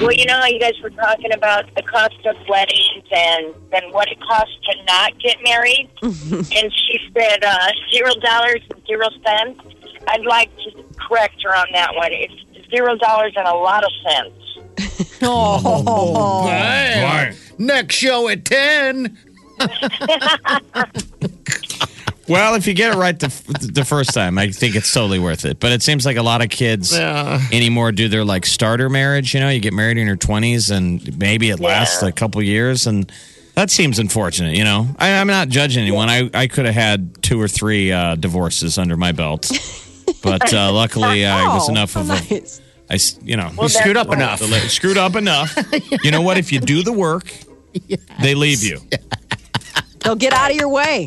Well, you know how you guys were talking about the cost of weddings and and what it costs to not get married? and she said uh, zero dollars and zero cents. I'd like to correct her on that one. It's zero dollars and a lot of cents. Oh, Right. Next show at 10. Well, if you get it right the, the first time, I think it's totally worth it. But it seems like a lot of kids Yeah. anymore do their like starter marriage. You know, you get married in your 20s and maybe it lasts a couple years. And that seems unfortunate, you know. I, I'm not judging anyone. I, I could have had two or three uh, divorces under my belt. But uh, luckily, uh, it was Oh, enough of a. nice. I, s- you know, You screwed up enough. la- screwed up enough. You know what? If you do the work, they leave you. They'll get out of your way.